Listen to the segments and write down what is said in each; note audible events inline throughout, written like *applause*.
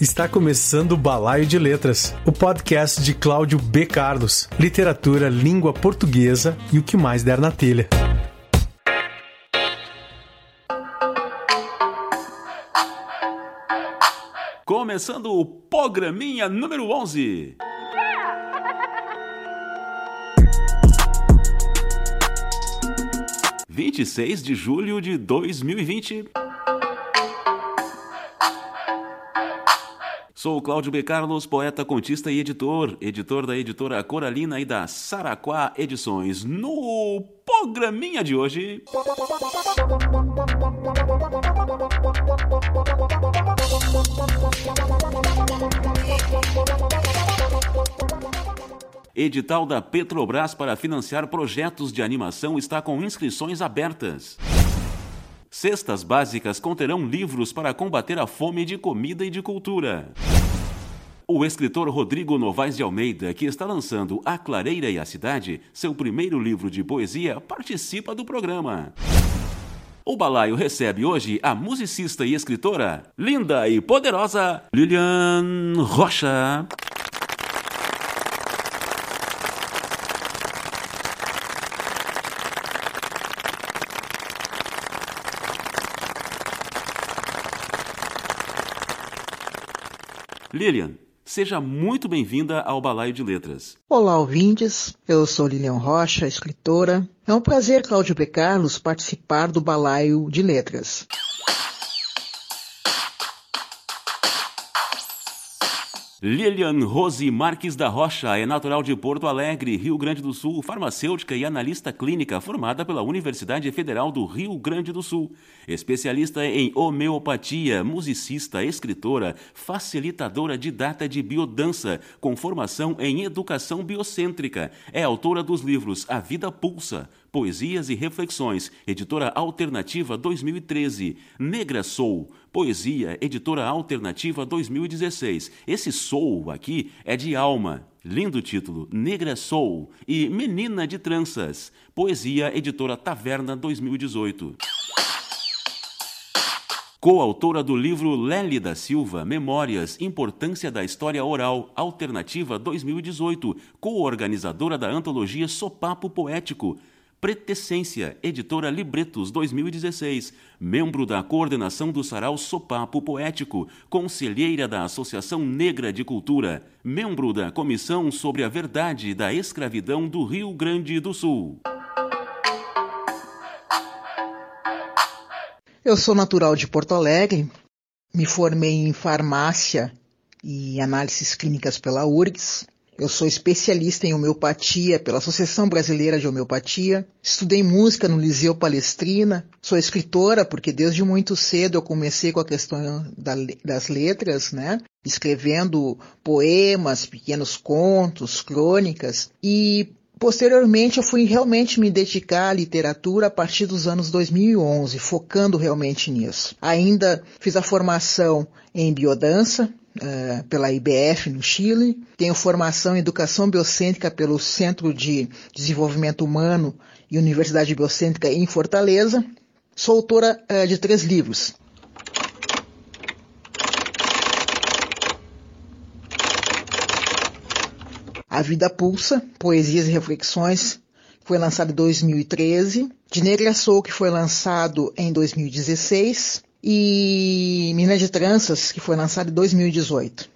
Está começando o Balaio de Letras, o podcast de Cláudio B. Carlos, literatura, língua portuguesa e o que mais der na telha. Começando o programinha número 11. Vinte e seis de julho de dois mil e vinte. Sou o Cláudio B. Carlos, poeta, contista e editor, editor da editora Coralina e da Saraquá Edições. No programinha de hoje. Edital da Petrobras para financiar projetos de animação está com inscrições abertas. Cestas básicas conterão livros para combater a fome de comida e de cultura. O escritor Rodrigo Novaes de Almeida, que está lançando A Clareira e a Cidade, seu primeiro livro de poesia, participa do programa. O balaio recebe hoje a musicista e escritora linda e poderosa Lilian Rocha. Lilian, seja muito bem-vinda ao Balaio de Letras. Olá, ouvintes. Eu sou Lilian Rocha, escritora. É um prazer, Cláudio B. Carlos, participar do Balaio de Letras. Lilian Rose Marques da Rocha é natural de Porto Alegre, Rio Grande do Sul, farmacêutica e analista clínica formada pela Universidade Federal do Rio Grande do Sul. Especialista em homeopatia, musicista, escritora, facilitadora didata de biodança, com formação em educação biocêntrica. É autora dos livros A Vida Pulsa, Poesias e Reflexões, editora Alternativa 2013. Negra Soul, Poesia, editora Alternativa 2016. Esse Soul aqui é de alma. Lindo título, Negra Soul e Menina de Tranças. Poesia, editora Taverna 2018. Coautora do livro Lely da Silva, Memórias, Importância da História Oral, Alternativa 2018, co-organizadora da antologia Sopapo Poético, Pretecência, editora Libretos 2016, membro da coordenação do Sarau Sopapo Poético, conselheira da Associação Negra de Cultura, membro da Comissão sobre a Verdade da Escravidão do Rio Grande do Sul. Eu sou natural de Porto Alegre, me formei em farmácia e análises clínicas pela URGS, eu sou especialista em homeopatia pela Associação Brasileira de Homeopatia. Estudei música no Liceu Palestrina. Sou escritora porque desde muito cedo eu comecei com a questão das letras, né? Escrevendo poemas, pequenos contos, crônicas. E Posteriormente, eu fui realmente me dedicar à literatura a partir dos anos 2011, focando realmente nisso. Ainda fiz a formação em biodança, uh, pela IBF no Chile, tenho formação em educação biocêntrica pelo Centro de Desenvolvimento Humano e Universidade Biocêntrica em Fortaleza. Sou autora uh, de três livros. A Vida Pulsa, Poesias e Reflexões, foi lançado em 2013. De Negra Sou, que foi lançado em 2016 e Minas de Tranças, que foi lançado em 2018.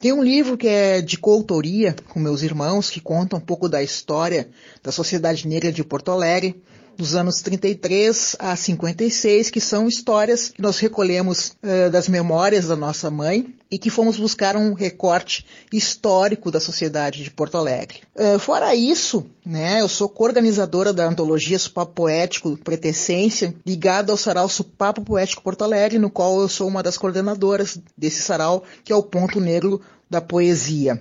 Tem um livro que é de coautoria com meus irmãos, que conta um pouco da história da Sociedade Negra de Porto Alegre, dos anos 33 a 56, que são histórias que nós recolhemos uh, das memórias da nossa mãe e que fomos buscar um recorte histórico da sociedade de Porto Alegre. Uh, fora isso, né, eu sou coorganizadora da antologia Supapo Poético Pretecência, ligada ao sarau Supapo Poético Porto Alegre, no qual eu sou uma das coordenadoras desse sarau, que é o Ponto Negro da Poesia.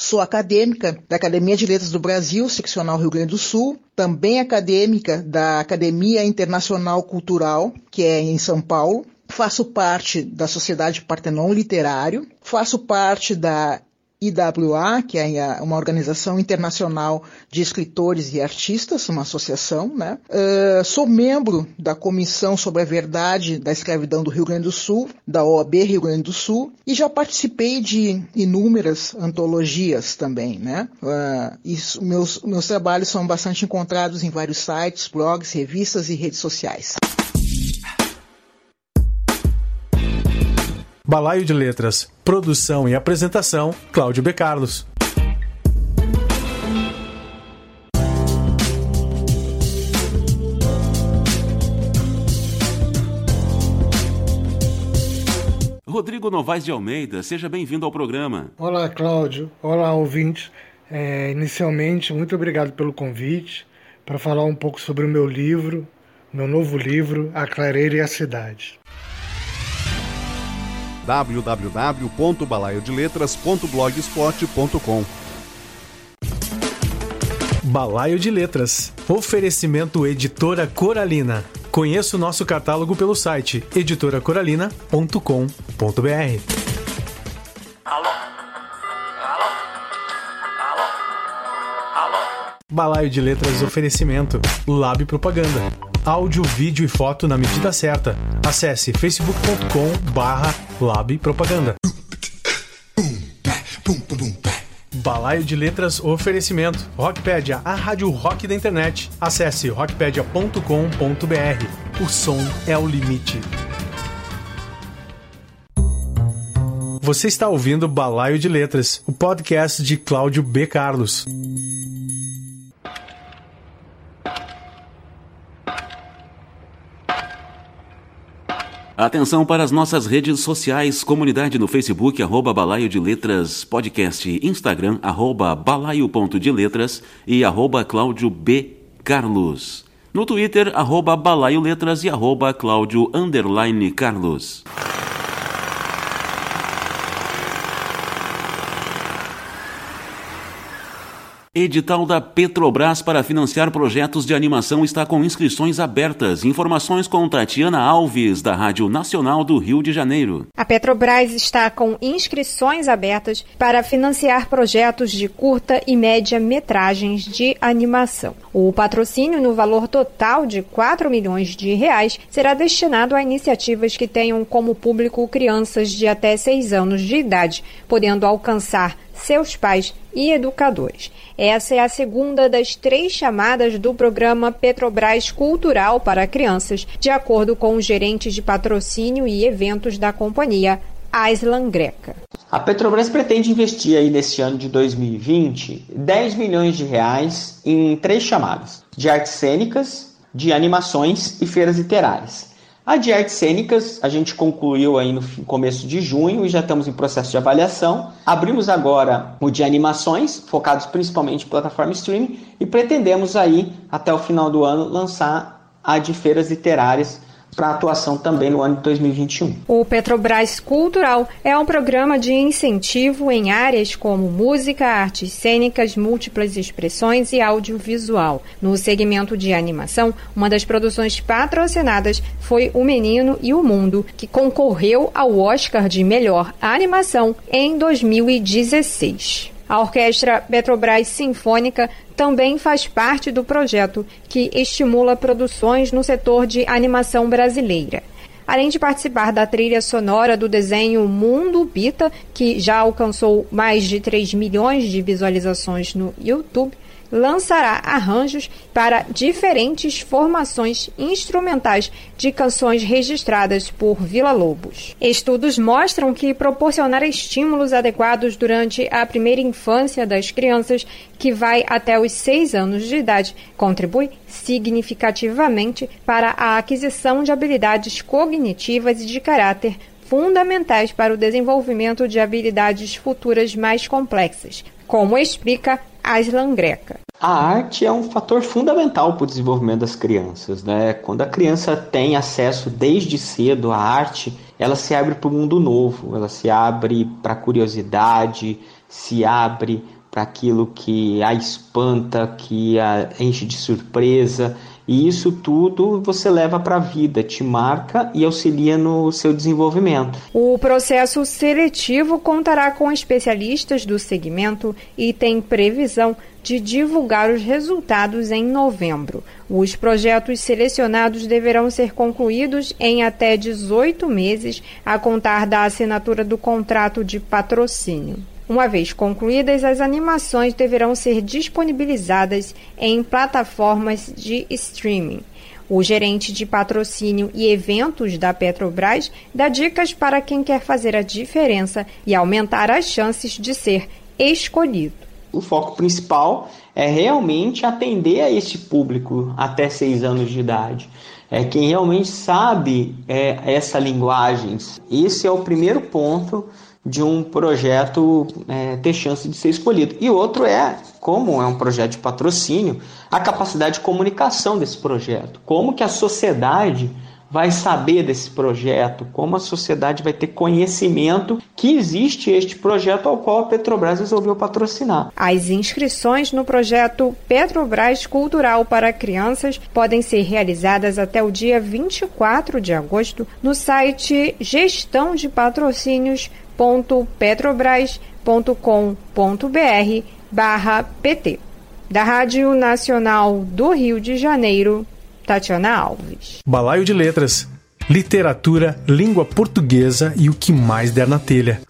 Sou acadêmica da Academia de Letras do Brasil, seccional Rio Grande do Sul, também acadêmica da Academia Internacional Cultural, que é em São Paulo. Faço parte da Sociedade Partenon Literário, faço parte da IWA, que é uma organização internacional de escritores e artistas, uma associação. Né? Uh, sou membro da Comissão sobre a Verdade da Escravidão do Rio Grande do Sul, da OAB Rio Grande do Sul, e já participei de inúmeras antologias também. Né? Uh, isso, meus, meus trabalhos são bastante encontrados em vários sites, blogs, revistas e redes sociais. Balaio de Letras, produção e apresentação, Cláudio B. Carlos. Rodrigo Novaes de Almeida, seja bem-vindo ao programa. Olá, Cláudio. Olá, ouvintes. É, inicialmente, muito obrigado pelo convite para falar um pouco sobre o meu livro, meu novo livro, A Clareira e a Cidade www.balaiodeletras.blogspot.com Balaio de Letras. Oferecimento Editora Coralina. Conheça o nosso catálogo pelo site editoracoralina.com.br. Alô? Alô? Alô? Alô? Balaio de Letras Oferecimento Lab Propaganda áudio, vídeo e foto na medida certa. Acesse facebook.com barra labpropaganda. Balaio de Letras Oferecimento. Rockpedia, a rádio rock da internet. Acesse rockpedia.com.br. O som é o limite. Você está ouvindo Balaio de Letras, o podcast de Cláudio B. Carlos. Atenção para as nossas redes sociais, comunidade no Facebook, arroba Balaio de Letras Podcast, Instagram, arroba balaio.de e arroba Cláudio B. Carlos. No Twitter, arroba Balaio Letras e arroba Cláudio Carlos. Edital da Petrobras para financiar projetos de animação está com inscrições abertas. Informações com Tatiana Alves, da Rádio Nacional do Rio de Janeiro. A Petrobras está com inscrições abertas para financiar projetos de curta e média metragens de animação. O patrocínio no valor total de 4 milhões de reais será destinado a iniciativas que tenham como público crianças de até 6 anos de idade, podendo alcançar seus pais e educadores. Essa é a segunda das três chamadas do programa Petrobras Cultural para Crianças, de acordo com os gerentes de patrocínio e eventos da companhia, Aislan Greca. A Petrobras pretende investir aí nesse ano de 2020 10 milhões de reais em três chamadas: de artes cênicas, de animações e feiras literárias. A de artes cênicas a gente concluiu aí no começo de junho e já estamos em processo de avaliação. Abrimos agora o de animações, focados principalmente em plataforma streaming, e pretendemos aí até o final do ano lançar a de feiras literárias para atuação também no ano de 2021. O Petrobras Cultural é um programa de incentivo em áreas como música, artes cênicas, múltiplas expressões e audiovisual. No segmento de animação, uma das produções patrocinadas foi O Menino e o Mundo, que concorreu ao Oscar de melhor animação em 2016. A Orquestra Petrobras Sinfônica também faz parte do projeto, que estimula produções no setor de animação brasileira. Além de participar da trilha sonora do desenho Mundo Bita, que já alcançou mais de 3 milhões de visualizações no YouTube, lançará arranjos para diferentes formações instrumentais de canções registradas por Vila Lobos. Estudos mostram que proporcionar estímulos adequados durante a primeira infância das crianças, que vai até os seis anos de idade, contribui significativamente para a aquisição de habilidades cognitivas e de caráter fundamentais para o desenvolvimento de habilidades futuras mais complexas, como explica Aslan Greca. A arte é um fator fundamental para o desenvolvimento das crianças. Né? Quando a criança tem acesso desde cedo à arte, ela se abre para o mundo novo, ela se abre para a curiosidade, se abre para aquilo que a espanta, que a enche de surpresa. E isso tudo você leva para a vida, te marca e auxilia no seu desenvolvimento. O processo seletivo contará com especialistas do segmento e tem previsão de divulgar os resultados em novembro. Os projetos selecionados deverão ser concluídos em até 18 meses a contar da assinatura do contrato de patrocínio. Uma vez concluídas, as animações deverão ser disponibilizadas em plataformas de streaming. O gerente de patrocínio e eventos da Petrobras dá dicas para quem quer fazer a diferença e aumentar as chances de ser escolhido. O foco principal é realmente atender a esse público até seis anos de idade. É quem realmente sabe é, essa linguagem. Esse é o primeiro ponto de um projeto é, ter chance de ser escolhido. E outro é, como é um projeto de patrocínio, a capacidade de comunicação desse projeto. Como que a sociedade vai saber desse projeto, como a sociedade vai ter conhecimento que existe este projeto ao qual a Petrobras resolveu patrocinar. As inscrições no projeto Petrobras Cultural para Crianças podem ser realizadas até o dia 24 de agosto no site Gestão de Patrocínios www.petrobras.com.br barra PT. Da Rádio Nacional do Rio de Janeiro, Tatiana Alves. Balaio de Letras, Literatura, Língua Portuguesa e o que mais der na telha.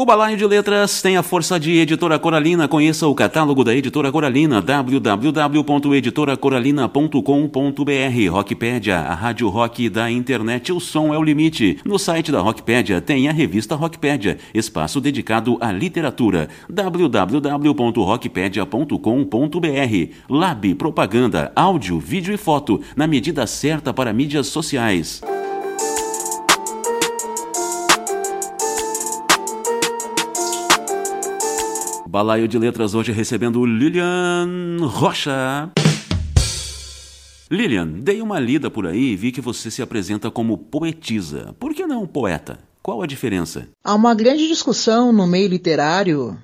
O Balaio de Letras tem a força de Editora Coralina. Conheça o catálogo da Editora Coralina, www.editoracoralina.com.br. Rockpedia, a rádio rock da internet, o som é o limite. No site da Rockpedia tem a revista Rockpedia, espaço dedicado à literatura, www.rockpedia.com.br. Lab, propaganda, áudio, vídeo e foto, na medida certa para mídias sociais. Balaio de Letras hoje recebendo Lilian Rocha. Lilian, dei uma lida por aí e vi que você se apresenta como poetisa. Por que não poeta? Qual a diferença? Há uma grande discussão no meio literário,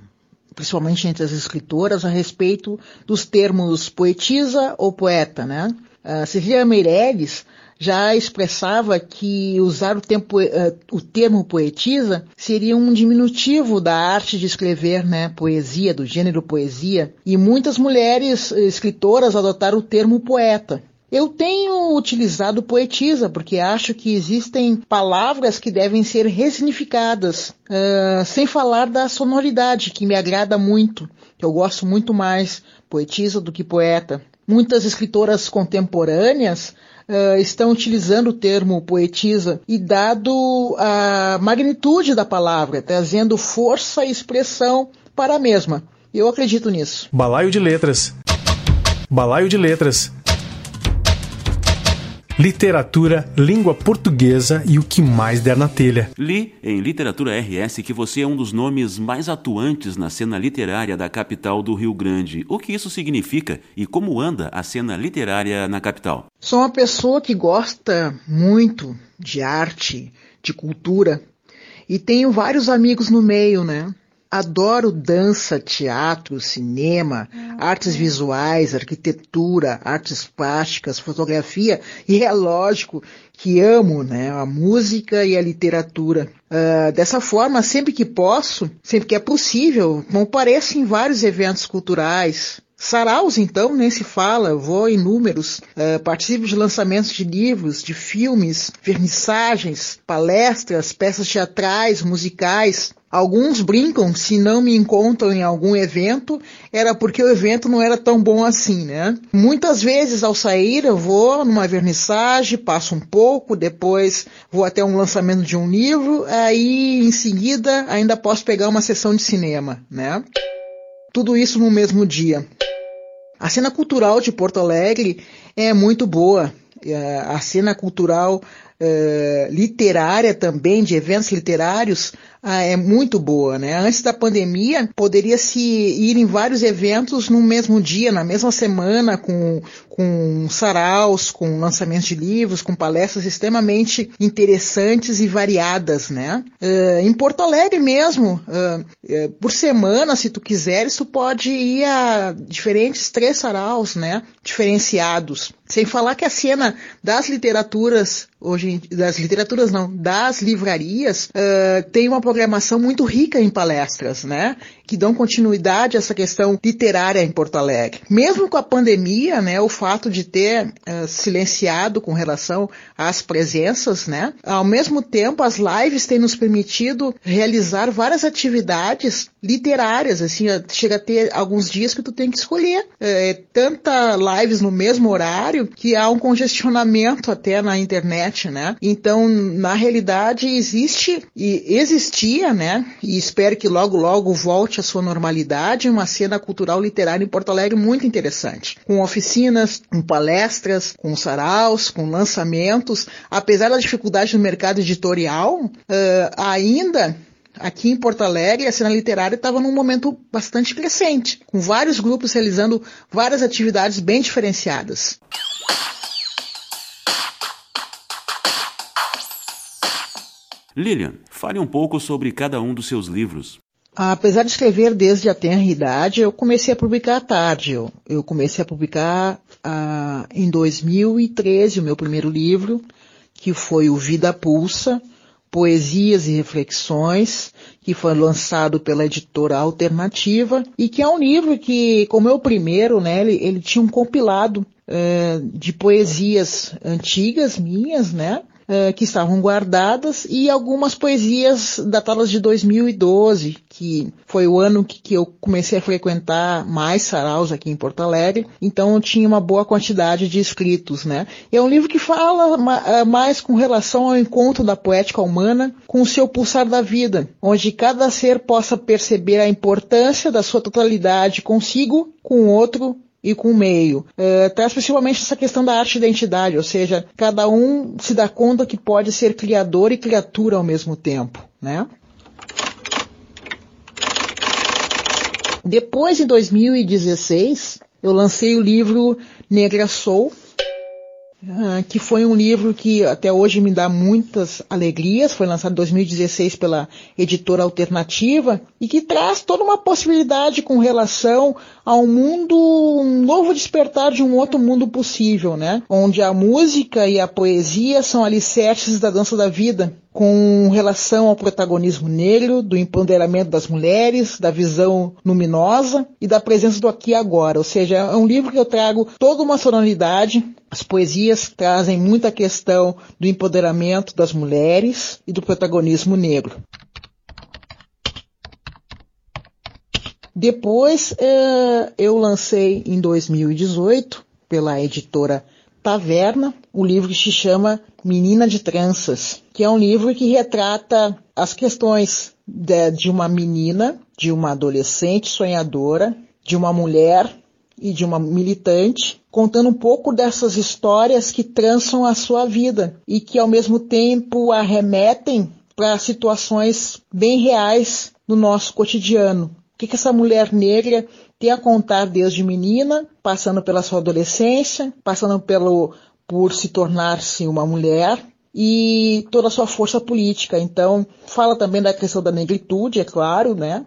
principalmente entre as escritoras, a respeito dos termos poetisa ou poeta, né? Uh, Cecília Meirelles já expressava que usar o, tempo, uh, o, termo poetisa seria um diminutivo da arte de escrever, né, poesia, do gênero poesia, e muitas mulheres uh, escritoras adotaram o termo poeta. Eu tenho utilizado poetisa porque acho que existem palavras que devem ser ressignificadas, uh, sem falar da sonoridade, que me agrada muito, que eu gosto muito mais poetisa do que poeta. Muitas escritoras contemporâneas uh, estão utilizando o termo poetisa e dado a magnitude da palavra, trazendo força e expressão para a mesma. Eu acredito nisso. Balaio de Letras. Balaio de Letras. Literatura, língua portuguesa e o que mais der na telha. Li em Literatura RS que você é um dos nomes mais atuantes na cena literária da capital do Rio Grande. O que isso significa e como anda a cena literária na capital? Sou uma pessoa que gosta muito de arte, de cultura e tenho vários amigos no meio, né? Adoro dança, teatro, cinema, artes visuais, arquitetura, artes plásticas, fotografia e é lógico que amo né, a música e a literatura. Uh, dessa forma, sempre que posso, sempre que é possível, compareço em vários eventos culturais, Saraus, então, nem se fala, vou em números, uh, participo de lançamentos de livros, de filmes, vernissagens, palestras, peças teatrais, musicais. Alguns brincam se não me encontram em algum evento, era porque o evento não era tão bom assim, né? Muitas vezes ao sair eu vou numa vernissagem, passo um pouco, depois vou até um lançamento de um livro, aí em seguida ainda posso pegar uma sessão de cinema, né? Tudo isso no mesmo dia. A cena cultural de Porto Alegre é muito boa. É, a cena cultural uh, literária também, de eventos literários, ah, é muito boa, né? Antes da pandemia, poderia se ir em vários eventos no mesmo dia, na mesma semana, com, com saraus, com lançamentos de livros, com palestras extremamente interessantes e variadas, né? Uh, em Porto Alegre mesmo, uh, uh, por semana, se tu quiseres, tu pode ir a diferentes três saraus, né? Diferenciados. Sem falar que a cena das literaturas, hoje, das literaturas não, das livrarias, tem uma programação muito rica em palestras, né? Que dão continuidade a essa questão literária em Porto Alegre. Mesmo com a pandemia, né? O fato de ter uh, silenciado com relação às presenças, né? Ao mesmo tempo, as lives têm nos permitido realizar várias atividades literárias, assim, chega a ter alguns dias que tu tem que escolher. É, tanta lives no mesmo horário que há um congestionamento até na internet, né? Então, na realidade, existe e existia, né? E espero que logo, logo volte à sua normalidade, uma cena cultural literária em Porto Alegre muito interessante. Com oficinas, com palestras, com saraus, com lançamentos. Apesar da dificuldade no mercado editorial, uh, ainda aqui em Porto Alegre, a cena literária estava num momento bastante crescente, com vários grupos realizando várias atividades bem diferenciadas. Lilian, fale um pouco sobre cada um dos seus livros. Apesar de escrever desde a tenra idade, eu comecei a publicar tarde. Eu, comecei a publicar ah, em 2013 o meu primeiro livro, que foi o Vida Pulsa, Poesias e Reflexões, que foi lançado pela editora Alternativa, e que é um livro que, como é o primeiro, né, ele, ele tinha um compilado é, de poesias antigas minhas, né, uh, que estavam guardadas e algumas poesias datadas de 2012, que foi o ano que, que eu comecei a frequentar mais saraus aqui em Porto Alegre, então eu tinha uma boa quantidade de escritos, né? é um livro que fala ma mais com relação ao encontro da poética humana com o seu pulsar da vida, onde cada ser possa perceber a importância da sua totalidade consigo, com o outro e com o meio. É, traz principalmente essa questão da arte identidade, ou seja, cada um se dá conta que pode ser criador e criatura ao mesmo tempo, né? Depois, em 2016, eu lancei o livro Negra Soul, que foi um livro que até hoje me dá muitas alegrias, foi lançado em 2016 pela editora Alternativa e que traz toda uma possibilidade com relação ao mundo, um novo despertar de um outro mundo possível, né? Onde a música e a poesia são alicerces da dança da vida, com relação ao protagonismo negro, do empoderamento das mulheres, da visão luminosa e da presença do aqui e agora. Ou seja, é um livro que eu trago toda uma sonoridade. As poesias trazem muita questão do empoderamento das mulheres e do protagonismo negro. Depois eh, eu lancei em 2018 pela editora Taverna o livro que se chama Menina de Tranças, que é um livro que retrata as questões de, de uma menina, de uma adolescente sonhadora, de uma mulher e de uma militante, contando um pouco dessas histórias que trançam a sua vida e que ao mesmo tempo arremetem para situações bem reais do nosso cotidiano. O que, que essa mulher negra tem a contar desde menina, passando pela sua adolescência, passando pelo, por se tornar-se uma mulher e toda a sua força política. Então, fala também da questão da negritude, é claro, né?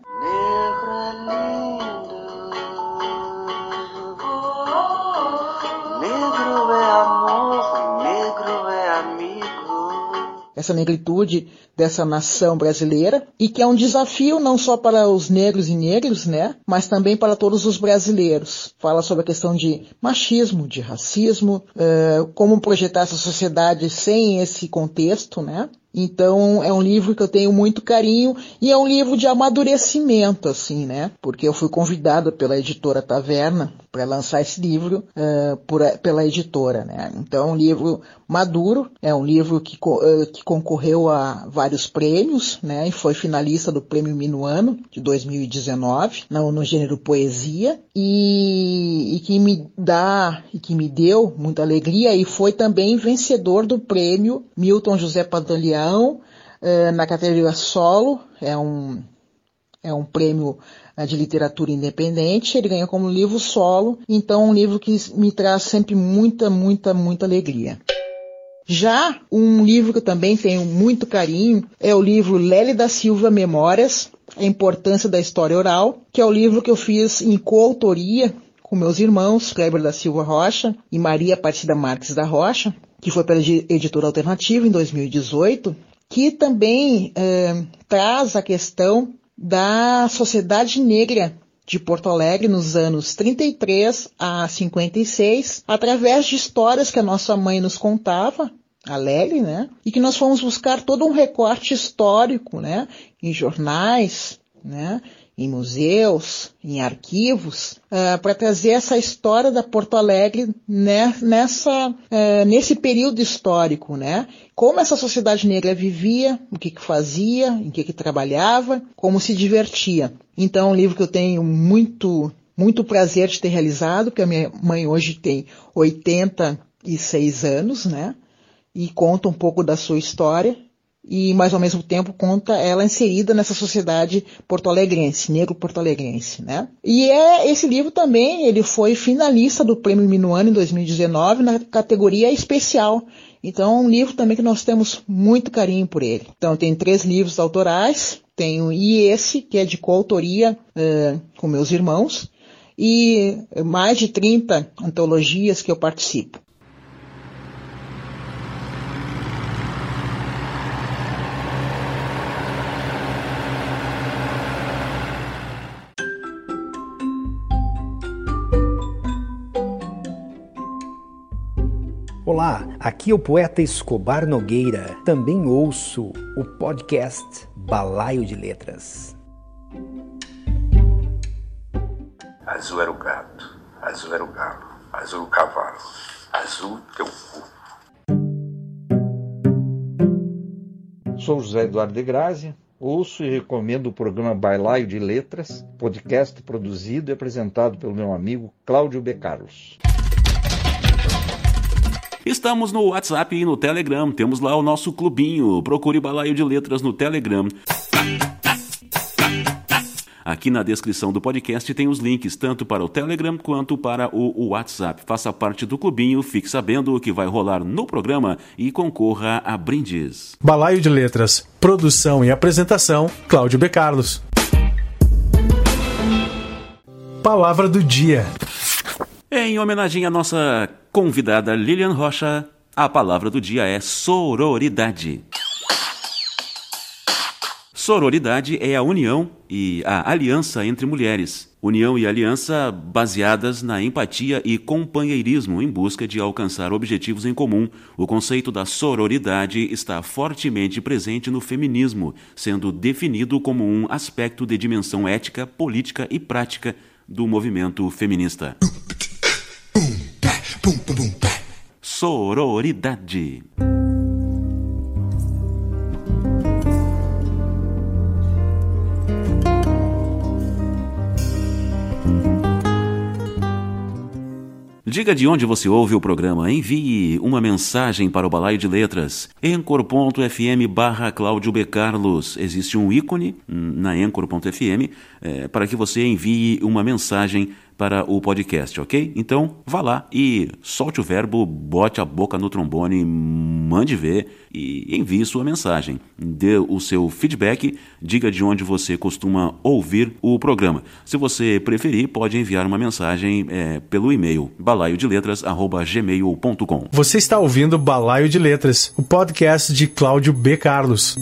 Essa negritude dessa nação brasileira e que é um desafio não só para os negros e negros, né, mas também para todos os brasileiros. Fala sobre a questão de machismo, de racismo, uh, como projetar essa sociedade sem esse contexto, né, Então é um livro que eu tenho muito carinho e é um livro de amadurecimento, assim, né? Porque eu fui convidada pela editora Taverna para lançar esse livro uh, por, pela editora, né? Então é um livro maduro, é um livro que, uh, que concorreu a vários prêmios, né? E foi finalista do Prêmio Minuano de 2019 no, no gênero poesia e, e que me dá e que me deu muita alegria e foi também vencedor do Prêmio Milton José Pantaleão eh, na categoria solo, é um, é um prêmio eh, de literatura independente, ele ganha como livro solo, então um livro que me traz sempre muita, muita, muita alegria. Já um livro que eu também tenho muito carinho é o livro Lely da Silva Memórias, a importância da história oral, que é o livro que eu fiz em coautoria com meus irmãos, Kleber da Silva Rocha e Maria Aparecida Marques da Rocha, que foi pela editora alternativa em 2018, que também é, traz a questão da sociedade negra de Porto Alegre nos anos 33 a 56, através de histórias que a nossa mãe nos contava, a Lely, né? E que nós fomos buscar todo um recorte histórico, né? Em jornais, né? Em museus, em arquivos, uh, para trazer essa história da Porto Alegre né, nessa, uh, nesse período histórico, né? Como essa sociedade negra vivia, o que, que fazia, em que, que trabalhava, como se divertia. Então, é um livro que eu tenho muito, muito prazer de ter realizado, porque a minha mãe hoje tem 86 anos, né? E conta um pouco da sua história e, mas ao mesmo tempo conta ela inserida nessa sociedade porto-alegrense, negro-porto-alegrense, né? E é esse livro também, ele foi finalista do Prêmio Minuano em 2019 na categoria especial. Então, é um livro também que nós temos muito carinho por ele. Então, tem três livros autorais, tenho e esse, que é de coautoria uh, com meus irmãos, e mais de 30 antologias que eu participo. Olá, aqui é o poeta Escobar Nogueira. Também ouço o podcast Balaio de Letras. Azul era o gato, azul era o galo, azul o cavalo, azul teu cu. Sou José Eduardo de Grazi, ouço e recomendo o programa Balaio de Letras, podcast produzido e apresentado pelo meu amigo Cláudio B. Carlos. Estamos no WhatsApp e no Telegram. Temos lá o nosso clubinho. Procure Balaio de Letras no Telegram. Aqui na descrição do podcast tem os links tanto para o Telegram quanto para o WhatsApp. Faça parte do clubinho, fique sabendo o que vai rolar no programa e concorra a brindes. Balaio de Letras, produção e apresentação, Cláudio B. Carlos. Palavra do dia. Em homenagem à nossa convidada Lilian Rocha, a palavra do dia é sororidade. Sororidade é a união e a aliança entre mulheres. União e aliança baseadas na empatia e companheirismo em busca de alcançar objetivos em comum. O conceito da sororidade está fortemente presente no feminismo, sendo definido como um aspecto de dimensão ética, política e prática do movimento feminista. Sororidade. Diga de onde você ouve o programa. Envie uma mensagem para o Balaio de Letras. Encor.fm barra Cláudio B. Carlos. Existe um ícone na Encor.fm é, para que você envie uma mensagem para o podcast, ok? Então, vá lá e solte o verbo, bote a boca no trombone, mande ver e envie sua mensagem. Dê o seu feedback, diga de onde você costuma ouvir o programa. Se você preferir, pode enviar uma mensagem é, pelo e-mail balaiodeletras@gmail.com. Você está ouvindo Balaio de Letras, o podcast de Cláudio B. Carlos.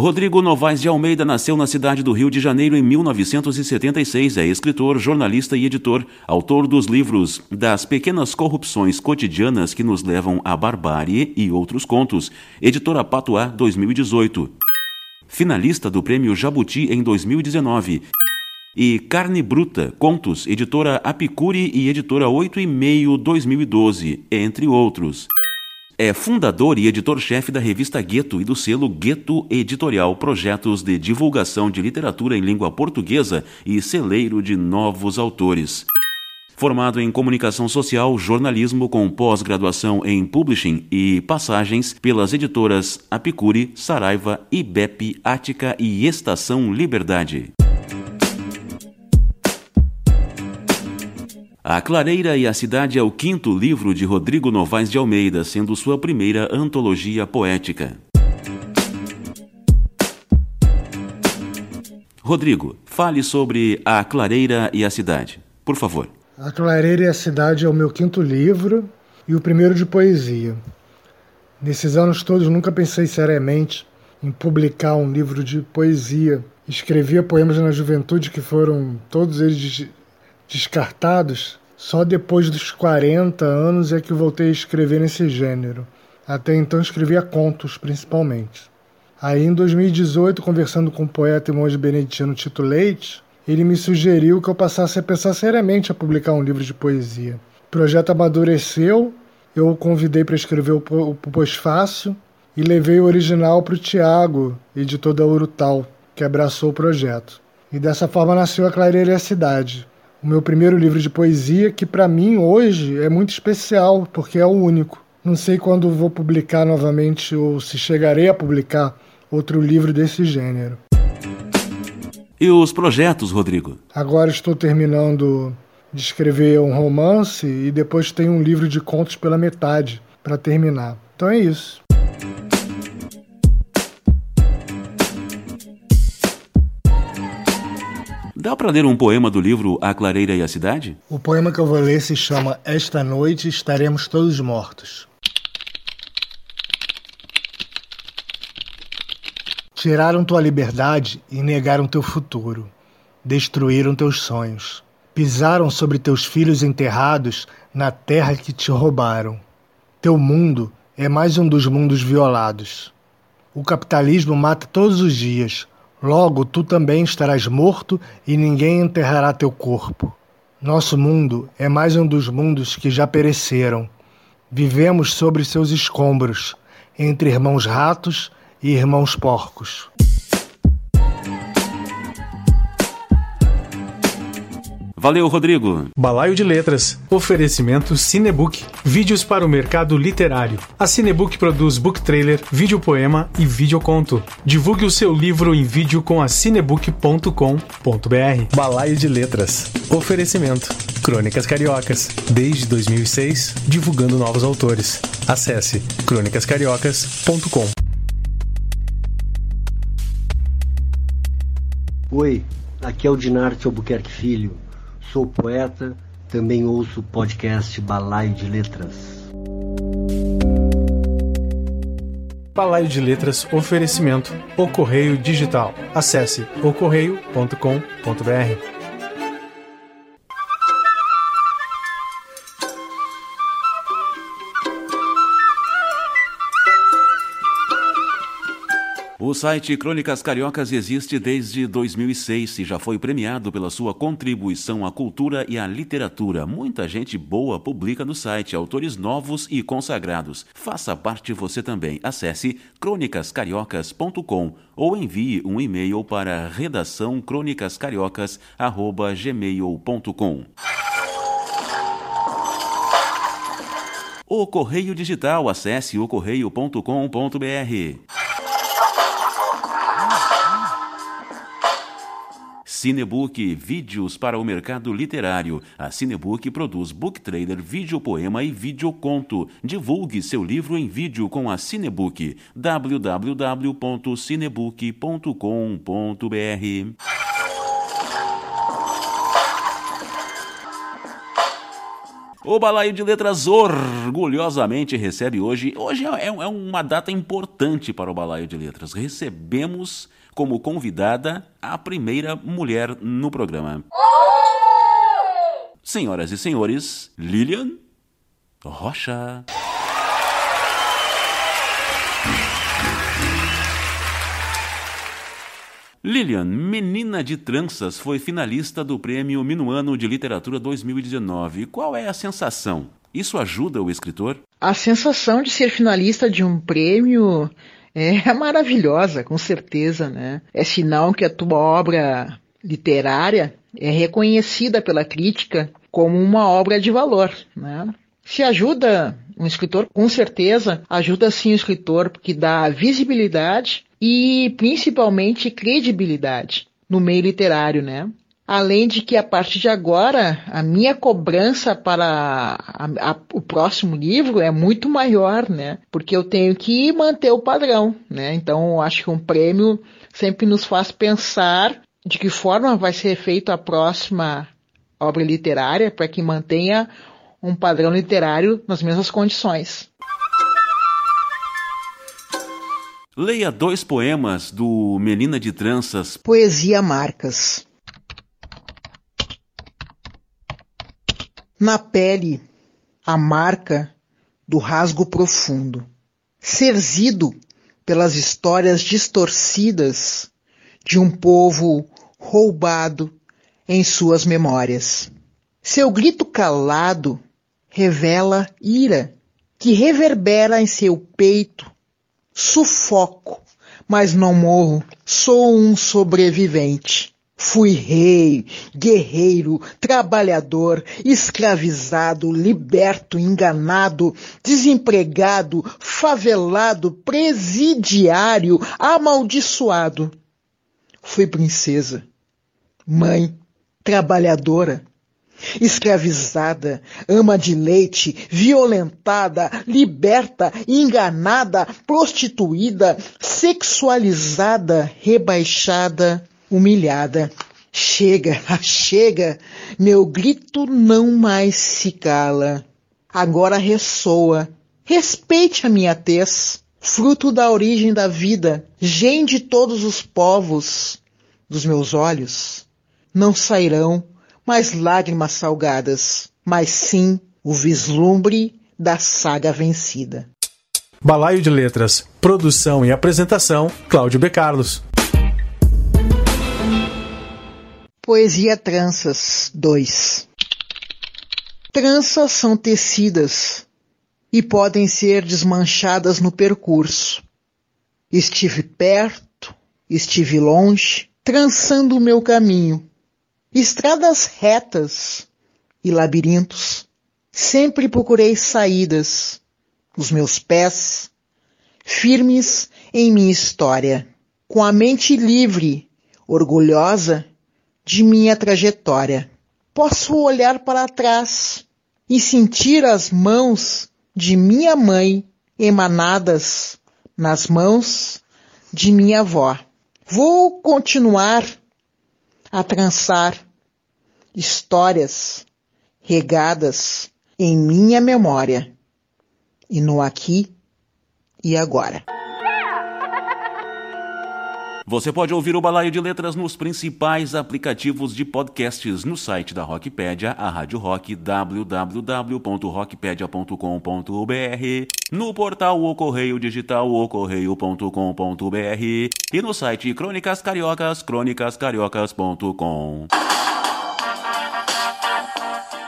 Rodrigo Novaes de Almeida nasceu na cidade do Rio de Janeiro em 1976. É escritor, jornalista e editor, autor dos livros Das Pequenas Corrupções Cotidianas que Nos Levam à Barbárie e Outros Contos, editora Patuá 2018. Finalista do Prêmio Jabuti em 2019. E Carne Bruta, Contos, editora Apicuri e editora 8 e meio 2012, entre outros. É fundador e editor-chefe da revista Gueto e do selo Gueto Editorial, projetos de divulgação de literatura em língua portuguesa e celeiro de novos autores. Formado em comunicação social, jornalismo com pós-graduação em publishing e passagens pelas editoras Apicuri, Saraiva, IBEP, Ática e Estação Liberdade. A Clareira e a Cidade é o quinto livro de Rodrigo Novaes de Almeida, sendo sua primeira antologia poética. Rodrigo, fale sobre A Clareira e a Cidade, por favor. A Clareira e a Cidade é o meu quinto livro e o primeiro de poesia. Nesses anos todos nunca pensei seriamente em publicar um livro de poesia. Escrevia poemas na juventude que foram todos eles descartados só depois dos 40 anos é que voltei a escrever nesse gênero. Até então escrevia contos, principalmente. Aí em 2018, conversando com o poeta e monge beneditino Tito Leite, ele me sugeriu que eu passasse a pensar seriamente a publicar um livro de poesia. O projeto amadureceu, eu o convidei para escrever o pós-fácil e levei o original para o Tiago, editor da Urutal, que abraçou o projeto. E dessa forma nasceu A Clareira e a Cidade, o meu primeiro livro de poesia, que para mim hoje é muito especial, porque é o único. Não sei quando vou publicar novamente ou se chegarei a publicar outro livro desse gênero. E os projetos, Rodrigo? Agora estou terminando de escrever um romance e depois tenho um livro de contos pela metade para terminar. Então é isso. Dá para ler um poema do livro A Clareira e a Cidade? O poema que eu vou ler se chama Esta Noite Estaremos Todos Mortos. Tiraram tua liberdade e negaram teu futuro. Destruíram teus sonhos. Pisaram sobre teus filhos enterrados na terra que te roubaram. Teu mundo é mais um dos mundos violados. O capitalismo mata todos os dias, Logo tu também estarás morto e ninguém enterrará teu corpo. Nosso mundo é mais um dos mundos que já pereceram. Vivemos sobre seus escombros, entre irmãos ratos e irmãos porcos. Valeu, Rodrigo. Balaio de Letras. Oferecimento Cinebook. Vídeos para o mercado literário. A Cinebook produz book trailer, vídeo poema e videoconto. Divulgue o seu livro em vídeo com a cinebook.com.br. Balaio de Letras. Oferecimento. Crônicas Cariocas. Desde 2006, divulgando novos autores. Acesse crônicascariocas.com. Oi, aqui é o Dinarte Albuquerque Filho Sou poeta, também ouço o podcast Balaio de Letras. Balaio de Letras oferecimento O Correio Digital. Acesse ocorreio.com.br. O site Crônicas Cariocas existe desde 2006 e já foi premiado pela sua contribuição à cultura e à literatura. Muita gente boa publica no site, autores novos e consagrados. Faça parte você também. Acesse crônicascariocas.com ou envie um e-mail para redação crônicascariocas@gmail.com. O Correio Digital, acesse ocorreio.com.br. Cinebook Vídeos para o mercado literário. A Cinebook produz book trailer, vídeo poema e vídeo conto. Divulgue seu livro em vídeo com a Cinebook. www.cinebook.com.br O Balaio de Letras orgulhosamente recebe hoje. Hoje é, é uma data importante para o Balaio de Letras. Recebemos como convidada a primeira mulher no programa. Senhoras e senhores, Lilian Rocha. Lilian, Menina de Tranças, foi finalista do Prêmio Minuano de Literatura 2019. Qual é a sensação? Isso ajuda o escritor? A sensação de ser finalista de um prêmio *laughs* é maravilhosa, com certeza, né? É sinal que a tua obra literária é reconhecida pela crítica como uma obra de valor, né? Se ajuda um escritor, com certeza, ajuda sim o escritor porque dá visibilidade e principalmente credibilidade no meio literário, né? Além de que a partir de agora a minha cobrança para a, a, o próximo livro é muito maior, né? Porque eu tenho que manter o padrão, né? Então acho que um prêmio sempre nos faz pensar de que forma vai ser feita a próxima obra literária para que mantenha um padrão literário nas mesmas condições. Leia dois poemas do Menina de Tranças. Poesia Marcas. Na pele, a marca do rasgo profundo, serzido pelas histórias distorcidas de um povo roubado em suas memórias. Seu grito calado revela ira que reverbera em seu peito Sufoco, mas não morro. Sou um sobrevivente. Fui rei, guerreiro, trabalhador, escravizado, liberto, enganado, desempregado, favelado, presidiário, amaldiçoado. Fui princesa, mãe, trabalhadora, escravizada, ama de leite, violentada, liberta, enganada, prostituída, sexualizada, rebaixada, humilhada. Chega, *laughs* chega, meu grito não mais se cala. Agora ressoa. Respeite a minha tez, fruto da origem da vida, gen de todos os povos. Dos meus olhos não sairão mais lágrimas salgadas, mas sim o vislumbre da saga vencida. Balaio de Letras, produção e apresentação, Cláudio B. Carlos. Poesia Tranças 2 Tranças são tecidas e podem ser desmanchadas no percurso. Estive perto, estive longe, trançando o meu caminho estradas retas e labirintos. Sempre procurei saídas, os meus pés firmes em minha história, com a mente livre, orgulhosa de minha trajetória. Posso olhar para trás e sentir as mãos de minha mãe emanadas nas mãos de minha avó. Vou continuar a trançar histórias regadas em minha memória e no aqui e agora. Você pode ouvir o Balaio de Letras nos principais aplicativos de podcasts no site da Rockpedia, a Rádio Rock, www.rockpedia.com.br, no portal O Correio Digital, ocorreio.com.br e no site Crônicas Cariocas, crônicascariocas.com.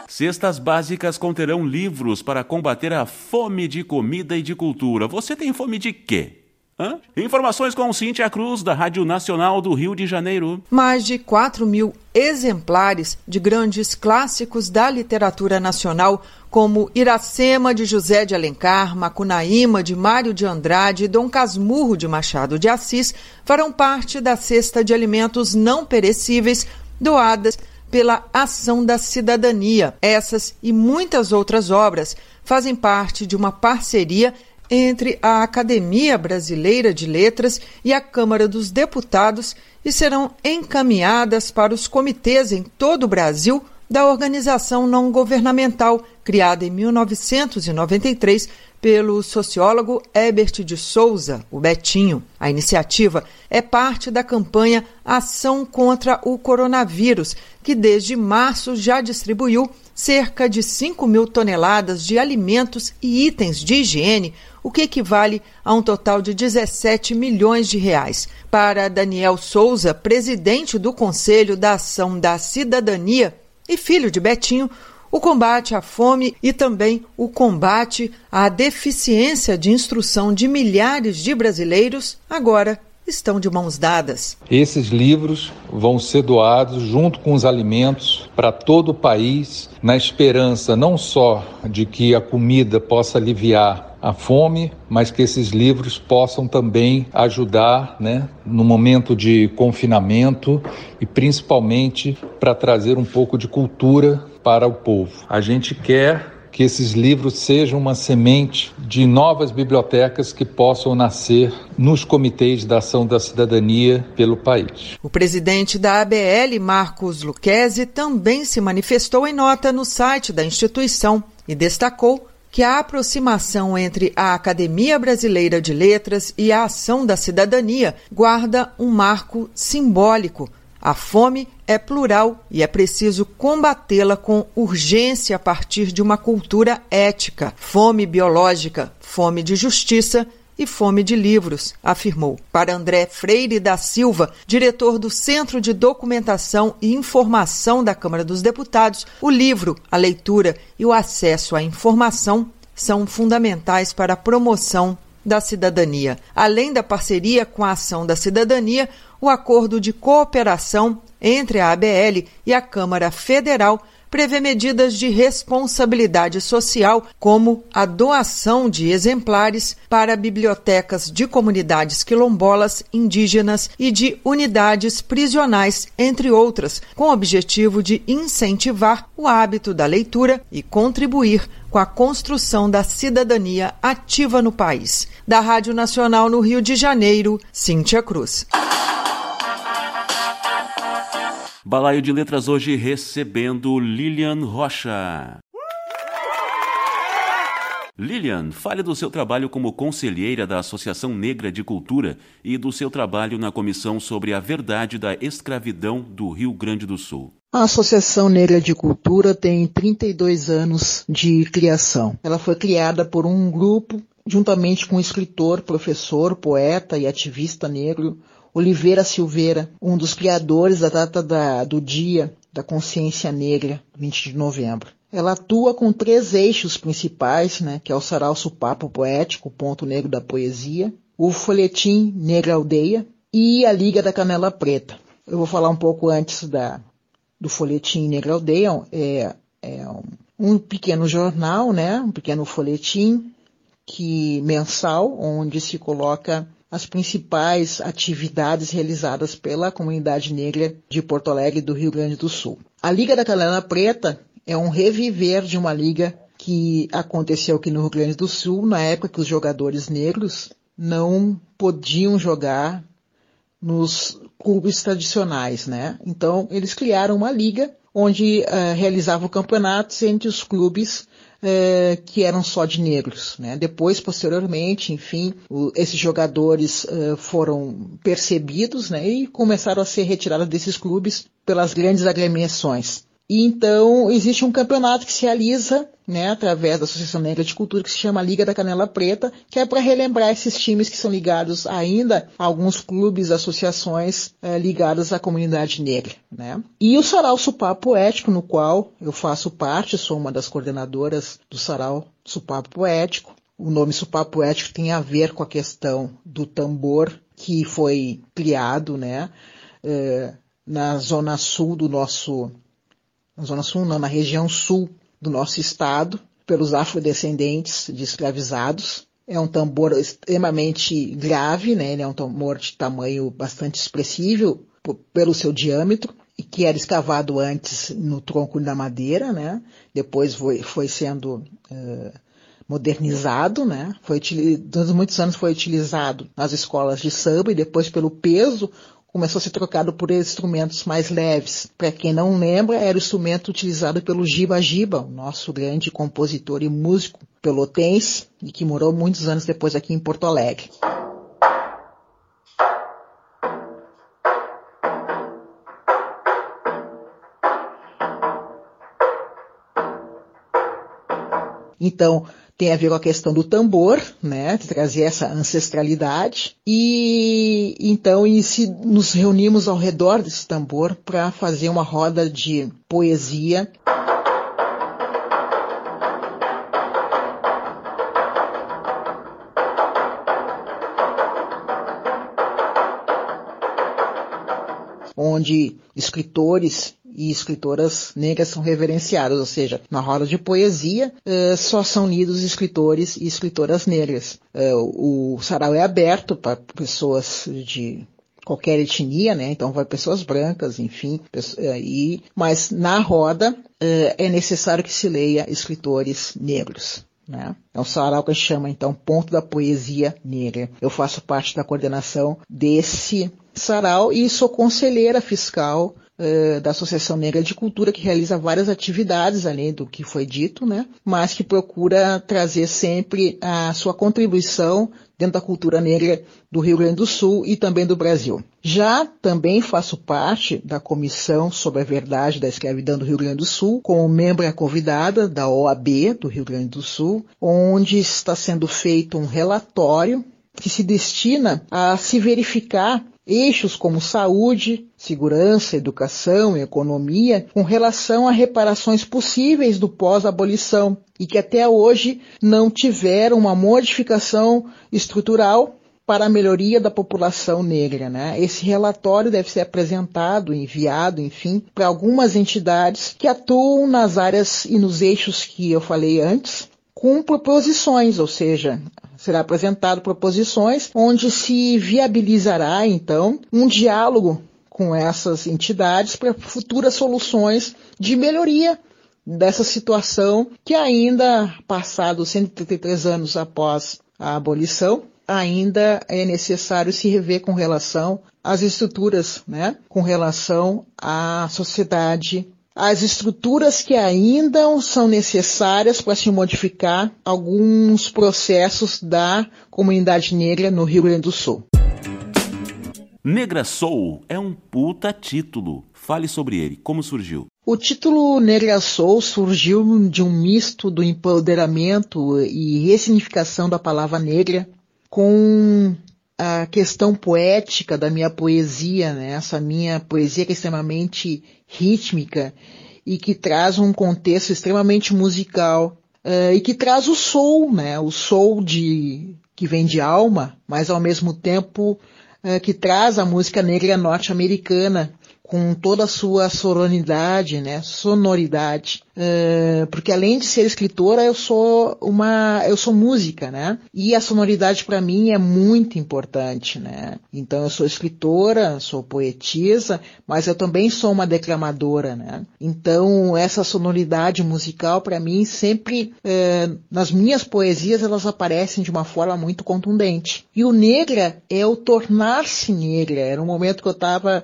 Cestas básicas conterão livros para combater a fome de comida e de cultura. Você tem fome de quê? Hã? Informações com Cíntia Cruz, da Rádio Nacional do Rio de Janeiro. Mais de 4 mil exemplares de grandes clássicos da literatura nacional, como Iracema de José de Alencar, Macunaíma de Mário de Andrade e Dom Casmurro de Machado de Assis, farão parte da cesta de alimentos não perecíveis doadas pela Ação da Cidadania. Essas e muitas outras obras fazem parte de uma parceria entre a Academia Brasileira de Letras e a Câmara dos Deputados e serão encaminhadas para os comitês em todo o Brasil da organização não governamental criada em 1993 pelo sociólogo Herbert de Souza, o Betinho. A iniciativa é parte da campanha Ação contra o Coronavírus, que desde março já distribuiu cerca de 5 mil toneladas de alimentos e itens de higiene, o que equivale a um total de 17 milhões de reais. Para Daniel Souza, presidente do Conselho da Ação da Cidadania e filho de Betinho, o combate à fome e também o combate à deficiência de instrução de milhares de brasileiros agora estão de mãos dadas. Esses livros vão ser doados junto com os alimentos para todo o país, na esperança não só de que a comida possa aliviar a fome, mas que esses livros possam também ajudar né, no momento de confinamento e principalmente para trazer um pouco de cultura para o povo. A gente quer que esses livros sejam uma semente de novas bibliotecas que possam nascer nos comitês da ação da cidadania pelo país. O presidente da ABL, Marcos Luquezzi, também se manifestou em nota no site da instituição e destacou que a aproximação entre a Academia Brasileira de Letras e a ação da cidadania guarda um marco simbólico a fome é plural e é preciso combatê-la com urgência a partir de uma cultura ética, fome biológica, fome de justiça e fome de livros, afirmou. Para André Freire da Silva, diretor do Centro de Documentação e Informação da Câmara dos Deputados, o livro, a leitura e o acesso à informação são fundamentais para a promoção da cidadania. Além da parceria com a Ação da Cidadania, o acordo de cooperação entre a ABL e a Câmara Federal prevê medidas de responsabilidade social, como a doação de exemplares para bibliotecas de comunidades quilombolas, indígenas e de unidades prisionais, entre outras, com o objetivo de incentivar o hábito da leitura e contribuir com a construção da cidadania ativa no país. Da Rádio Nacional no Rio de Janeiro, Cíntia Cruz. Balaio de Letras hoje recebendo Lilian Rocha. Lilian, fale do seu trabalho como conselheira da Associação Negra de Cultura e do seu trabalho na comissão sobre a verdade da escravidão do Rio Grande do Sul. A Associação Negra de Cultura tem 32 anos de criação. Ela foi criada por um grupo, juntamente com o escritor, professor, poeta e ativista negro Oliveira Silveira, um dos criadores da data da, do Dia da Consciência Negra, 20 de novembro. Ela atua com três eixos principais, né, que é o sarau supapo poético, o ponto negro da poesia, o folhetim Negra Aldeia e a Liga da Canela Preta. Eu vou falar um pouco antes da, do folhetim Negra Aldeia, é, é um, um pequeno jornal, né, um pequeno folhetim que mensal, onde se coloca as principais atividades realizadas pela comunidade negra de Porto Alegre do Rio Grande do Sul. A Liga da Canela Preta é um reviver de uma liga que aconteceu aqui no Rio Grande do Sul na época que os jogadores negros não podiam jogar nos clubes tradicionais, né? Então eles criaram uma liga onde uh, realizavam campeonatos entre os clubes é, que eram só de negros. Né? Depois, posteriormente, enfim, o, esses jogadores é, foram percebidos né, e começaram a ser retirados desses clubes pelas grandes agremiações. E então existe um campeonato que se realiza, né, através da Associação Negra de Cultura, que se chama Liga da Canela Preta, que é para relembrar esses times que são ligados ainda a alguns clubes, associações é, ligadas à comunidade negra, né. E o Sarau Supá Poético, no qual eu faço parte, sou uma das coordenadoras do Sarau Supá Poético. O nome Supá Poético tem a ver com a questão do tambor que foi criado, né, é, na zona sul do nosso na zona sul não, na região sul do nosso estado, pelos afrodescendentes de escravizados. É um tambor extremamente grave, né? Ele é um tambor de tamanho bastante expressivo pelo seu diâmetro e que era escavado antes no tronco da madeira, né? Depois foi, foi sendo uh, modernizado, né? Foi durante muitos anos foi utilizado nas escolas de samba e depois pelo peso começou a ser trocado por instrumentos mais leves. Para quem não lembra, era o instrumento utilizado pelo Giba Giba, nosso grande compositor e músico pelotense, e que morou muitos anos depois aqui em Porto Alegre. Então, tem a ver com a questão do tambor, né, de trazer essa ancestralidade. E então e se nos reunimos ao redor desse tambor para fazer uma roda de poesia. onde escritores e escritoras negras são reverenciadas, ou seja, na roda de poesia uh, só são lidos escritores e escritoras negras. Uh, o sarau é aberto para pessoas de qualquer etnia, né? Então vai pessoas brancas, enfim, e mas na roda é necessário que se leia escritores negros. Né? É um sarau que chama então Ponto da Poesia Negra. Eu faço parte da coordenação desse sarau e sou conselheira fiscal uh, da Associação Negra de Cultura, que realiza várias atividades, além do que foi dito, né? mas que procura trazer sempre a sua contribuição dentro da cultura negra do Rio Grande do Sul e também do Brasil. Já também faço parte da Comissão sobre a Verdade da Escravidão do Rio Grande do Sul, como membro convidada da OAB do Rio Grande do Sul, onde está sendo feito um relatório que se destina a se verificar eixos como saúde, segurança, educação e economia com relação a reparações possíveis do pós-abolição e que até hoje não tiveram uma modificação estrutural para a melhoria da população negra. Né? Esse relatório deve ser apresentado, enviado, enfim, para algumas entidades que atuam nas áreas e nos eixos que eu falei antes, com proposições, ou seja, será apresentado proposições onde se viabilizará então um diálogo com essas entidades para futuras soluções de melhoria dessa situação que ainda, passados 133 anos após a abolição, ainda é necessário se rever com relação às estruturas, né, com relação à sociedade as estruturas que ainda são necessárias para se modificar alguns processos da comunidade negra no Rio Grande do Sul. Negra Soul é um puta título. Fale sobre ele. Como surgiu? O título Negra Soul surgiu de um misto do empoderamento e ressignificação da palavra negra com a questão poética da minha poesia, né? essa minha poesia que é extremamente rítmica e que traz um contexto extremamente musical uh, e que traz o soul, né? o soul de, que vem de alma, mas ao mesmo tempo uh, que traz a música negra norte-americana com toda a sua sonoridade, né, sonoridade, uh, porque além de ser escritora, eu sou uma, eu sou música, né, e a sonoridade para mim é muito importante, né. Então eu sou escritora, sou poetisa, mas eu também sou uma declamadora, né. Então essa sonoridade musical para mim sempre uh, nas minhas poesias elas aparecem de uma forma muito contundente. E o negra é o tornar-se negra. Era um momento que eu estava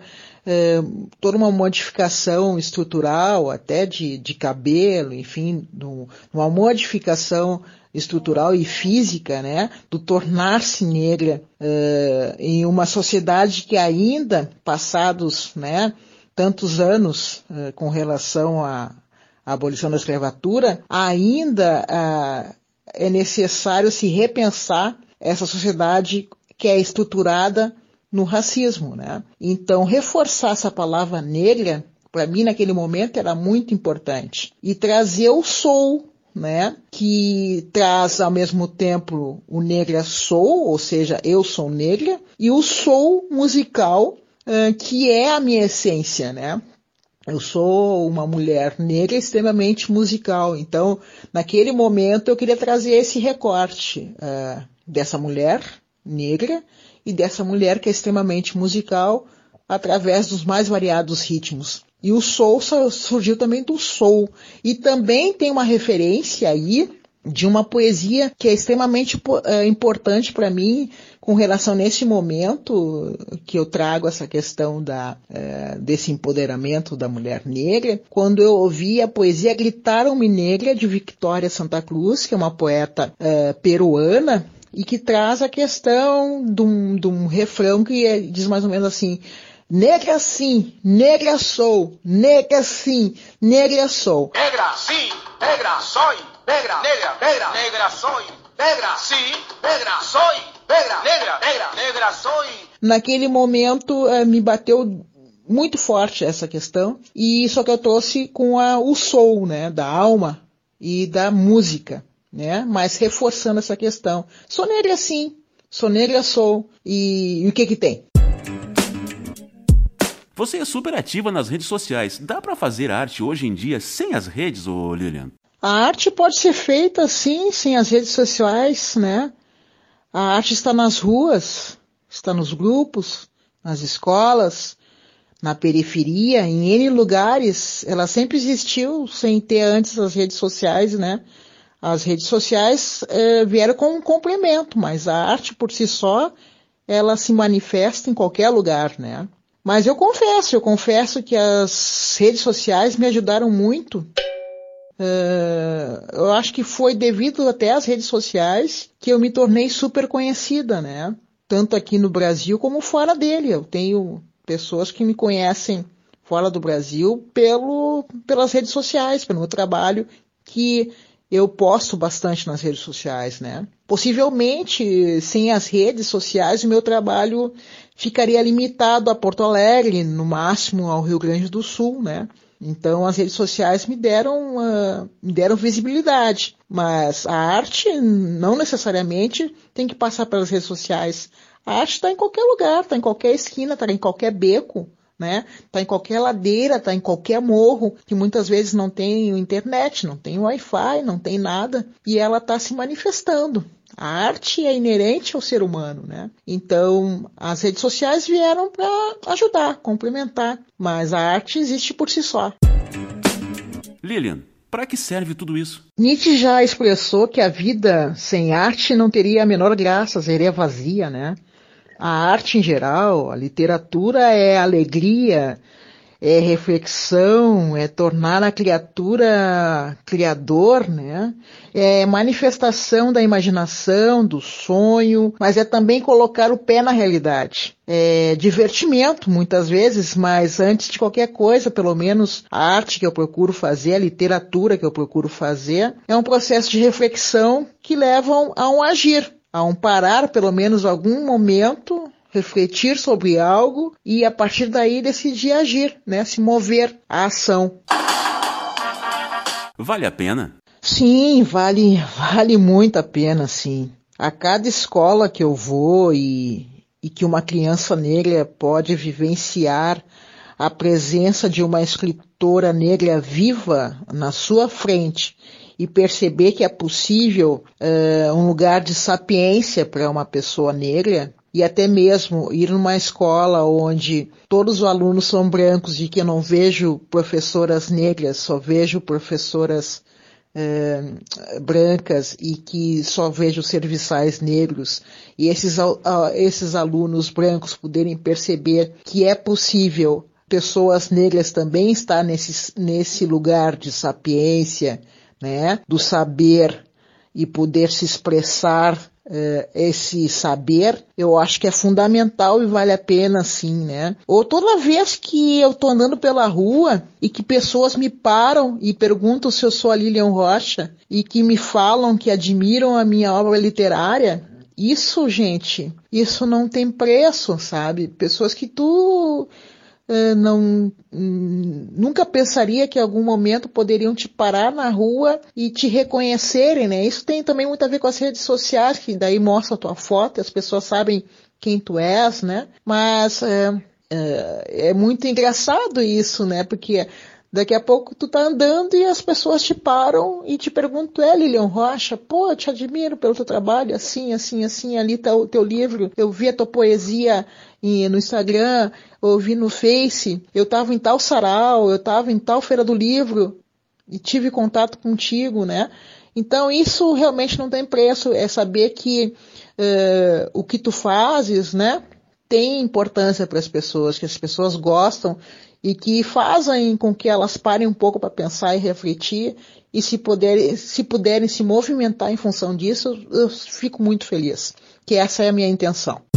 toda uma modificação estrutural, até de, de cabelo, enfim, do, uma modificação estrutural e física, né, do tornar-se negra em uma sociedade que ainda, passados, né, tantos anos com relação à, à, abolição da escravatura, ainda uh, é necessário se repensar essa sociedade que é estruturada no racismo, né? Então, reforçar essa palavra negra, para mim, naquele momento, era muito importante. E trazer o soul, né? Que traz ao mesmo tempo o negra soul, ou seja, eu sou negra, e o soul musical, que é a minha essência, né? Eu sou uma mulher negra extremamente musical, então naquele momento eu queria trazer esse recorte uh, dessa mulher negra e dessa mulher que é extremamente musical através dos mais variados ritmos. E o soul surgiu também do soul. E também tem uma referência aí de uma poesia que é extremamente é, importante para mim com relação nesse momento que eu trago essa questão da, é, desse empoderamento da mulher negra, quando eu ouvi a poesia Gritaram-me Negra de Victoria Santa Cruz, que é uma poeta é, peruana, e que traz a questão de um, de um refrão que é, diz mais ou menos assim, Negra sim, negra sou, negra sim, negra sou. Negra sim, negra sou, negra, negra, negra, negra sou, negra sim, negra sou, negra, negra, negra, negra sou. Naquele momento uh, me bateu muito forte essa questão e só que eu trouxe com a, o soul, né, da alma e da música, né, mas reforçando essa questão. Sou negra sim, sou negra sou e, e o que que tem? Você é super ativa nas redes sociais. Dá para fazer arte hoje em dia sem as redes, ô Lilian? A arte pode ser feita sim, sem as redes sociais, né? A arte está nas ruas, está nos grupos, nas escolas, na periferia, em N lugares. Ela sempre existiu sem ter antes as redes sociais, né? As redes sociais é, vieram como um complemento, mas a arte por si só, ela se manifesta em qualquer lugar, né? Mas eu confesso, eu confesso que as redes sociais me ajudaram muito. Uh, eu acho que foi devido até às redes sociais que eu me tornei super conhecida, né? Tanto aqui no Brasil como fora dele. Eu tenho pessoas que me conhecem fora do Brasil pelo, pelas redes sociais, pelo meu trabalho, que eu posto bastante nas redes sociais, né? Possivelmente, sem as redes sociais, o meu trabalho ficaria limitado a Porto Alegre, no máximo ao Rio Grande do Sul, né? Então as redes sociais me deram, uh, me deram visibilidade, mas a arte não necessariamente tem que passar pelas redes sociais. A arte está em qualquer lugar, está em qualquer esquina, está em qualquer beco, né? Tá em qualquer ladeira, tá em qualquer morro, que muitas vezes não tem internet, não tem Wi-Fi, não tem nada, e ela está se manifestando. A arte é inerente ao ser humano, né? Então, as redes sociais vieram para ajudar, complementar, mas a arte existe por si só. Lilian, para que serve tudo isso? Nietzsche já expressou que a vida sem arte não teria a menor graça, seria vazia, né? A arte em geral, a literatura é alegria, é reflexão, é tornar a criatura criador, né? É manifestação da imaginação, do sonho, mas é também colocar o pé na realidade. É divertimento, muitas vezes, mas antes de qualquer coisa, pelo menos a arte que eu procuro fazer, a literatura que eu procuro fazer, é um processo de reflexão que leva a um agir, a um parar pelo menos algum momento refletir sobre algo e a partir daí decidir agir, né? Se mover à ação. Vale a pena? Sim, vale, vale muito a pena, sim. A cada escola que eu vou e, e que uma criança negra pode vivenciar a presença de uma escritora negra viva na sua frente e perceber que é possível uh, um lugar de sapiência para uma pessoa negra, e até mesmo ir numa escola onde todos os alunos são brancos e que eu não vejo professoras negras, só vejo professoras é, brancas e que só vejo serviçais negros. E esses, esses alunos brancos poderem perceber que é possível pessoas negras também estar nesse, nesse lugar de sapiência, né, do saber e poder se expressar uh, esse saber, eu acho que é fundamental e vale a pena, sim, né? Ou toda vez que eu tô andando pela rua e que pessoas me param e perguntam se eu sou a Lilian Rocha e que me falam que admiram a minha obra literária, isso, gente, isso não tem preço, sabe? Pessoas que tu eh, não nunca pensaria que em algum momento poderiam te parar na rua e te reconhecerem, né? Isso tem também muito a ver com as redes sociais, que daí mostra a tua foto, as pessoas sabem quem tu és, né? Mas é, é, é muito engraçado isso, né? Porque Daqui a pouco tu tá andando e as pessoas te param e te perguntam, é Lilian Rocha? Pô, eu te admiro pelo teu trabalho, assim, assim, assim, ali tá o teu livro, eu vi a tua poesia no Instagram, eu vi no Face, eu tava em tal sarau, eu tava em tal feira do livro e tive contato contigo, né? Então isso realmente não tem preço, é saber que uh, o que tu fazes, né, tem importância para as pessoas, que as pessoas gostam e que fazem com que elas parem um pouco para pensar e refletir e se puderem, se puderem se movimentar em função disso, eu fico muito feliz, que essa é a minha intenção.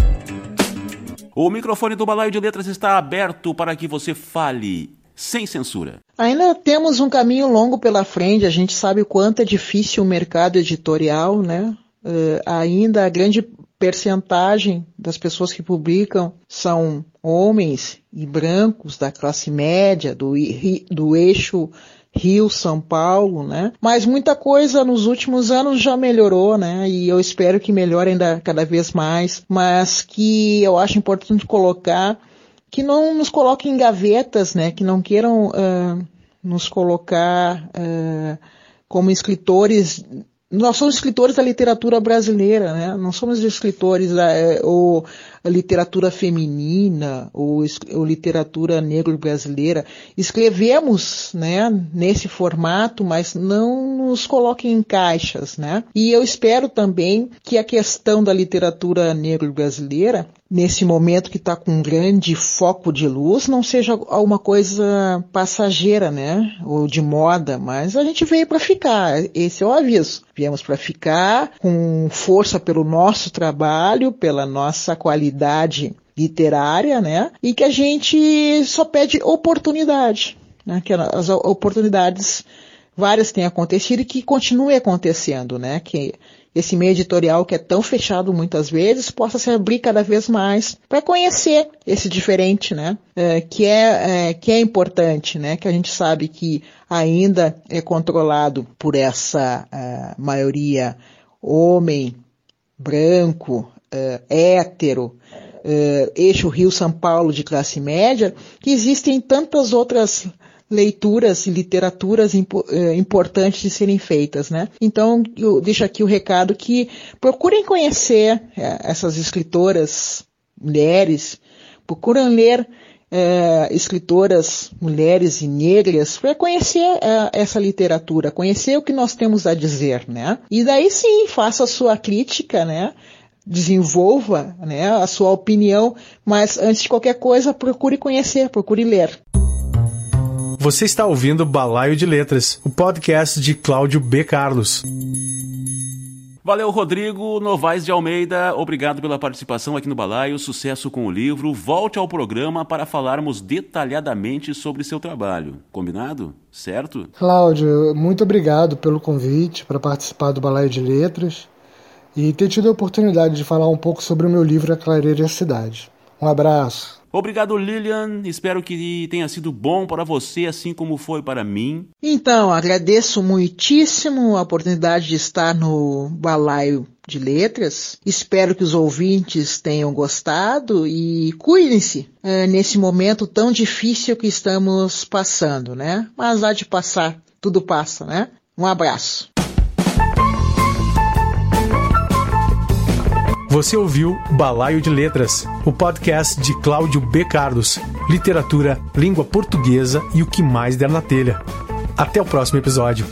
O microfone do Balaio de Letras está aberto para que você fale sem censura. Ainda temos um caminho longo pela frente, a gente sabe o quanto é difícil o mercado editorial, né? Uh, ainda a grande percentagem das pessoas que publicam são homens e brancos da classe média, do, do eixo Rio, São Paulo, né? Mas muita coisa nos últimos anos já melhorou, né? E eu espero que melhore ainda cada vez mais, mas que eu acho importante colocar que não nos coloquem em gavetas, né? Que não queiram uh, nos colocar uh, como escritores nós somos escritores da literatura brasileira, né? Não somos escritores da é, ou literatura feminina ou, ou literatura negro brasileira. Escrevemos, né, nesse formato, mas não nos coloquem em caixas, né? E eu espero também que a questão da literatura negro brasileira nesse momento que está com um grande foco de luz, não seja alguma coisa passageira, né? Ou de moda, mas a gente veio para ficar. Esse é o aviso. Viemos para ficar com força pelo nosso trabalho, pela nossa qualidade literária, né? E que a gente só pede oportunidade, né? Que as oportunidades várias têm acontecido e que continuem acontecendo, né? Que esse meio editorial que é tão fechado muitas vezes possa se abrir cada vez mais para conhecer esse diferente, né? É, que é, é, que é importante, né? Que a gente sabe que ainda é controlado por essa é, maioria homem, branco, é, hétero, é, eixo Rio São Paulo de classe média, que existem tantas outras leituras e literaturas impo eh, importantes de serem feitas, né? Então, eu deixo aqui o recado que procurem conhecer eh, essas escritoras mulheres, procurem ler eh, escritoras mulheres e negras para conhecer essa literatura, conhecer o que nós temos a dizer, né? E daí sim, faça a sua crítica, né? Desenvolva né, a sua opinião, mas antes de qualquer coisa, procure conhecer, procure ler. Você está ouvindo Balaio de Letras, o podcast de Cláudio B. Carlos. Valeu, Rodrigo Novaes de Almeida. Obrigado pela participação aqui no Balaio. Sucesso com o livro. Volte ao programa para falarmos detalhadamente sobre seu trabalho. Combinado? Certo? Cláudio, muito obrigado pelo convite para participar do Balaio de Letras e ter tido a oportunidade de falar um pouco sobre o meu livro A Clareira e a Cidade. Um abraço. Obrigado, Lilian. Espero que tenha sido bom para você, assim como foi para mim. Então, agradeço muitíssimo a oportunidade de estar no balaio de letras. Espero que os ouvintes tenham gostado e cuidem-se é, nesse momento tão difícil que estamos passando, né? Mas há de passar, tudo passa, né? Um abraço. Você ouviu Balaio de Letras, o podcast de Cláudio B. Carlos, literatura, língua portuguesa e o que mais der na telha. Até o próximo episódio.